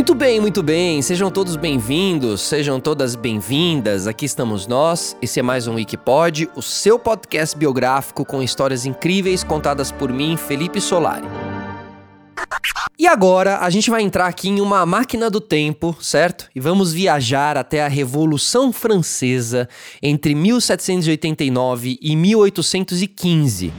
Muito bem, muito bem. Sejam todos bem-vindos, sejam todas bem-vindas. Aqui estamos nós. Esse é mais um Wikipod, o seu podcast biográfico com histórias incríveis contadas por mim, Felipe Solari. E agora a gente vai entrar aqui em uma máquina do tempo, certo? E vamos viajar até a Revolução Francesa entre 1789 e 1815.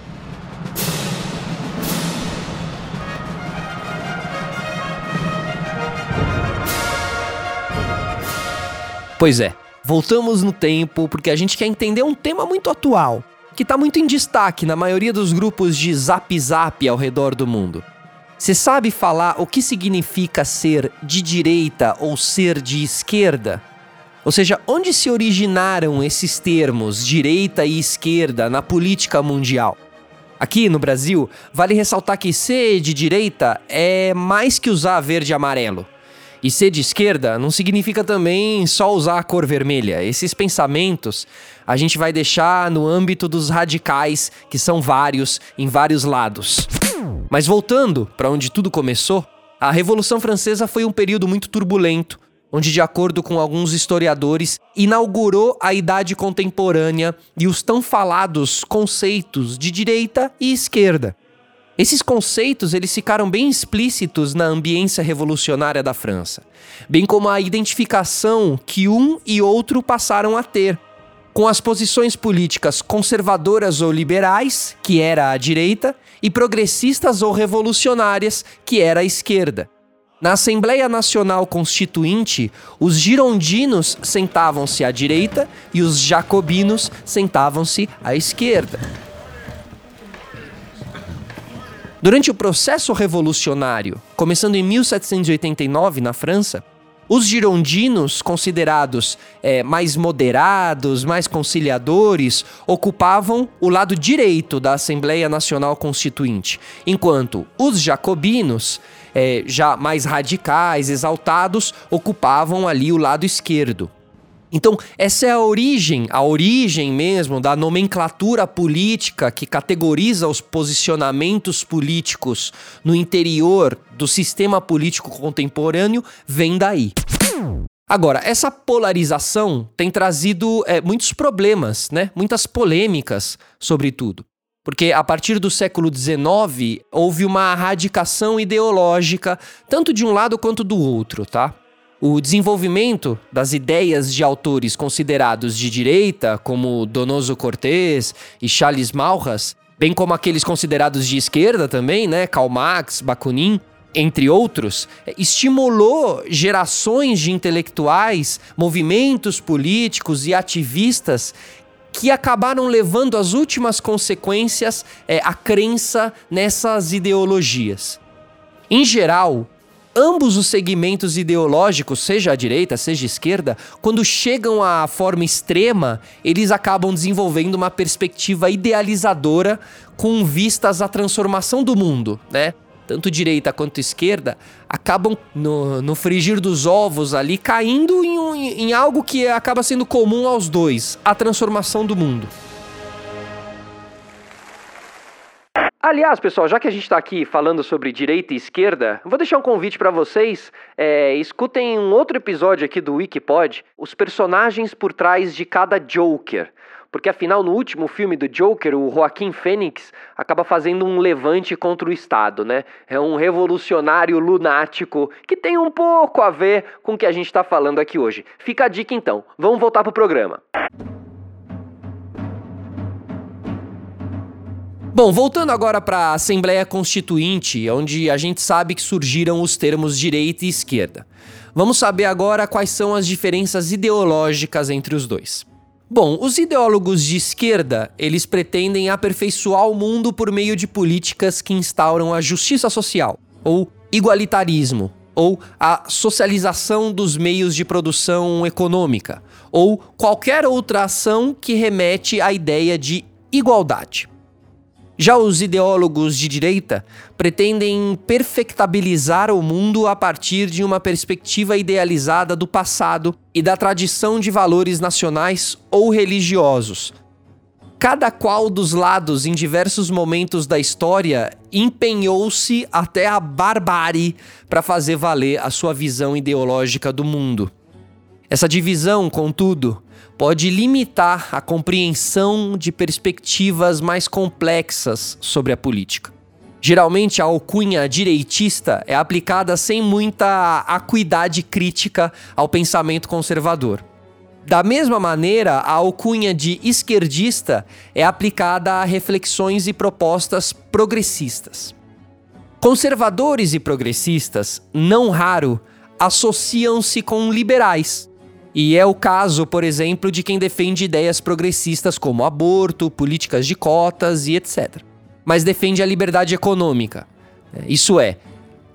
Pois é, voltamos no tempo porque a gente quer entender um tema muito atual, que está muito em destaque na maioria dos grupos de zap zap ao redor do mundo. Você sabe falar o que significa ser de direita ou ser de esquerda? Ou seja, onde se originaram esses termos direita e esquerda na política mundial? Aqui no Brasil, vale ressaltar que ser de direita é mais que usar verde e amarelo. E ser de esquerda não significa também só usar a cor vermelha. Esses pensamentos a gente vai deixar no âmbito dos radicais, que são vários em vários lados. Mas voltando para onde tudo começou, a Revolução Francesa foi um período muito turbulento, onde, de acordo com alguns historiadores, inaugurou a Idade Contemporânea e os tão falados conceitos de direita e esquerda. Esses conceitos eles ficaram bem explícitos na ambiência revolucionária da França, bem como a identificação que um e outro passaram a ter com as posições políticas conservadoras ou liberais, que era a direita, e progressistas ou revolucionárias, que era a esquerda. Na Assembleia Nacional Constituinte, os girondinos sentavam-se à direita e os jacobinos sentavam-se à esquerda. Durante o processo revolucionário, começando em 1789 na França, os girondinos, considerados é, mais moderados, mais conciliadores, ocupavam o lado direito da Assembleia Nacional Constituinte, enquanto os jacobinos, é, já mais radicais, exaltados, ocupavam ali o lado esquerdo. Então, essa é a origem, a origem mesmo da nomenclatura política que categoriza os posicionamentos políticos no interior do sistema político contemporâneo, vem daí. Agora, essa polarização tem trazido é, muitos problemas, né? muitas polêmicas, sobretudo. Porque a partir do século XIX houve uma radicação ideológica, tanto de um lado quanto do outro, tá? O desenvolvimento das ideias de autores considerados de direita, como Donoso Cortés e Charles Maurras, bem como aqueles considerados de esquerda também, né, Karl Marx, Bakunin, entre outros, estimulou gerações de intelectuais, movimentos políticos e ativistas que acabaram levando as últimas consequências é, à crença nessas ideologias. Em geral, ambos os segmentos ideológicos, seja a direita, seja a esquerda, quando chegam à forma extrema, eles acabam desenvolvendo uma perspectiva idealizadora com vistas à transformação do mundo, né? Tanto direita quanto esquerda acabam no, no frigir dos ovos ali caindo em, um, em algo que acaba sendo comum aos dois: a transformação do mundo. Aliás, pessoal, já que a gente está aqui falando sobre direita e esquerda, vou deixar um convite para vocês. É, escutem um outro episódio aqui do Wikipod, os personagens por trás de cada Joker. Porque afinal, no último filme do Joker, o Joaquim Fênix acaba fazendo um levante contra o Estado, né? É um revolucionário lunático que tem um pouco a ver com o que a gente está falando aqui hoje. Fica a dica então. Vamos voltar pro programa. Bom, voltando agora para a Assembleia Constituinte, onde a gente sabe que surgiram os termos direita e esquerda. Vamos saber agora quais são as diferenças ideológicas entre os dois. Bom, os ideólogos de esquerda, eles pretendem aperfeiçoar o mundo por meio de políticas que instauram a justiça social, ou igualitarismo, ou a socialização dos meios de produção econômica, ou qualquer outra ação que remete à ideia de igualdade. Já os ideólogos de direita pretendem perfectabilizar o mundo a partir de uma perspectiva idealizada do passado e da tradição de valores nacionais ou religiosos. cada qual dos lados, em diversos momentos da história, empenhou-se até a barbárie para fazer valer a sua visão ideológica do mundo. Essa divisão, contudo, pode limitar a compreensão de perspectivas mais complexas sobre a política. Geralmente, a alcunha direitista é aplicada sem muita acuidade crítica ao pensamento conservador. Da mesma maneira, a alcunha de esquerdista é aplicada a reflexões e propostas progressistas. Conservadores e progressistas, não raro, associam-se com liberais. E é o caso, por exemplo, de quem defende ideias progressistas como aborto, políticas de cotas e etc. Mas defende a liberdade econômica. Isso é,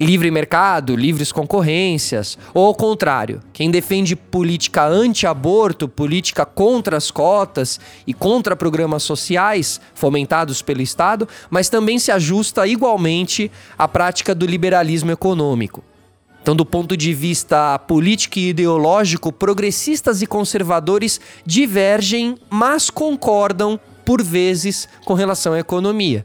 livre mercado, livres concorrências, ou ao contrário, quem defende política anti-aborto, política contra as cotas e contra programas sociais fomentados pelo Estado, mas também se ajusta igualmente à prática do liberalismo econômico. Então, do ponto de vista político e ideológico, progressistas e conservadores divergem, mas concordam por vezes com relação à economia.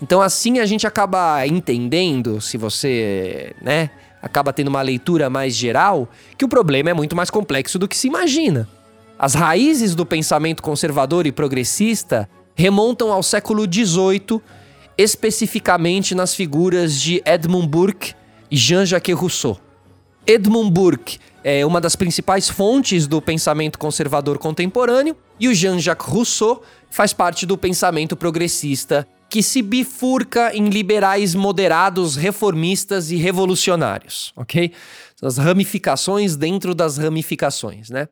Então assim a gente acaba entendendo, se você, né, acaba tendo uma leitura mais geral, que o problema é muito mais complexo do que se imagina. As raízes do pensamento conservador e progressista remontam ao século XVIII, especificamente nas figuras de Edmund Burke Jean-Jacques Rousseau. Edmund Burke é uma das principais fontes do pensamento conservador contemporâneo e o Jean-Jacques Rousseau faz parte do pensamento progressista que se bifurca em liberais moderados, reformistas e revolucionários, ok? As ramificações dentro das ramificações, né?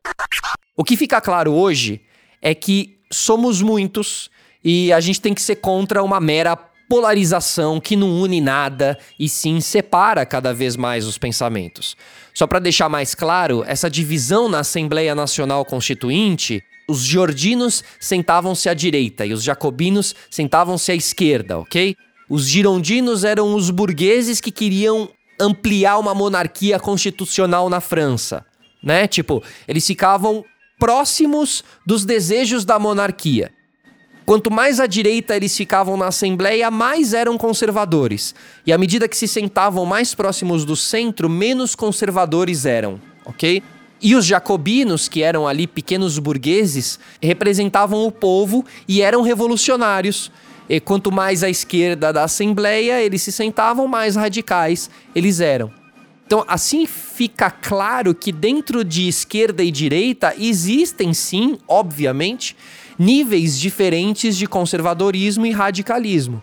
O que fica claro hoje é que somos muitos e a gente tem que ser contra uma mera polarização que não une nada e sim separa cada vez mais os pensamentos. Só para deixar mais claro, essa divisão na Assembleia Nacional Constituinte os georginos sentavam-se à direita e os jacobinos sentavam-se à esquerda, ok? Os girondinos eram os burgueses que queriam ampliar uma monarquia constitucional na França, né? Tipo, eles ficavam próximos dos desejos da monarquia. Quanto mais à direita eles ficavam na Assembleia, mais eram conservadores. E à medida que se sentavam mais próximos do centro, menos conservadores eram, ok? E os jacobinos, que eram ali pequenos burgueses, representavam o povo e eram revolucionários. E quanto mais à esquerda da Assembleia eles se sentavam, mais radicais eles eram. Então, assim fica claro que dentro de esquerda e direita existem sim, obviamente, níveis diferentes de conservadorismo e radicalismo.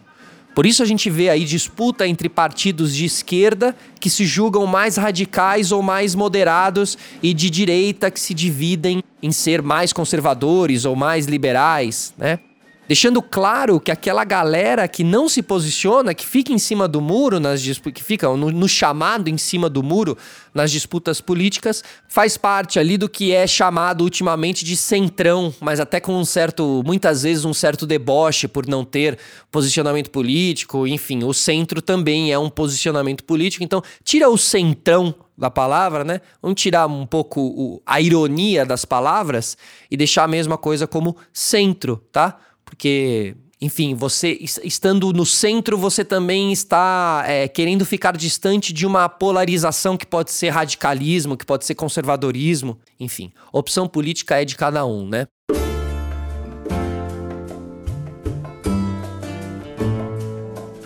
Por isso a gente vê aí disputa entre partidos de esquerda que se julgam mais radicais ou mais moderados e de direita que se dividem em ser mais conservadores ou mais liberais, né? Deixando claro que aquela galera que não se posiciona, que fica em cima do muro, nas que fica no, no, chamado em cima do muro nas disputas políticas, faz parte ali do que é chamado ultimamente de centrão, mas até com um certo, muitas vezes um certo deboche por não ter posicionamento político, enfim, o centro também é um posicionamento político, então tira o centrão da palavra, né? Vamos tirar um pouco o, a ironia das palavras e deixar a mesma coisa como centro, tá? Porque enfim, você estando no centro, você também está é, querendo ficar distante de uma polarização que pode ser radicalismo, que pode ser conservadorismo, enfim. Opção política é de cada um, né?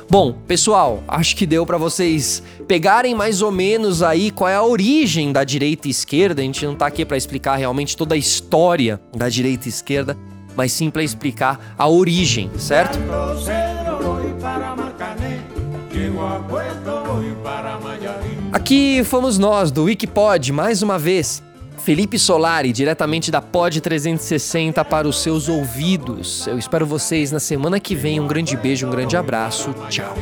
Bom, pessoal, acho que deu para vocês pegarem mais ou menos aí qual é a origem da direita e esquerda. A gente não tá aqui para explicar realmente toda a história da direita e esquerda mas sim para explicar a origem, certo? Aqui fomos nós do Wikipod mais uma vez. Felipe Solari, diretamente da Pod 360 para os seus ouvidos. Eu espero vocês na semana que vem. Um grande beijo, um grande abraço. Tchau.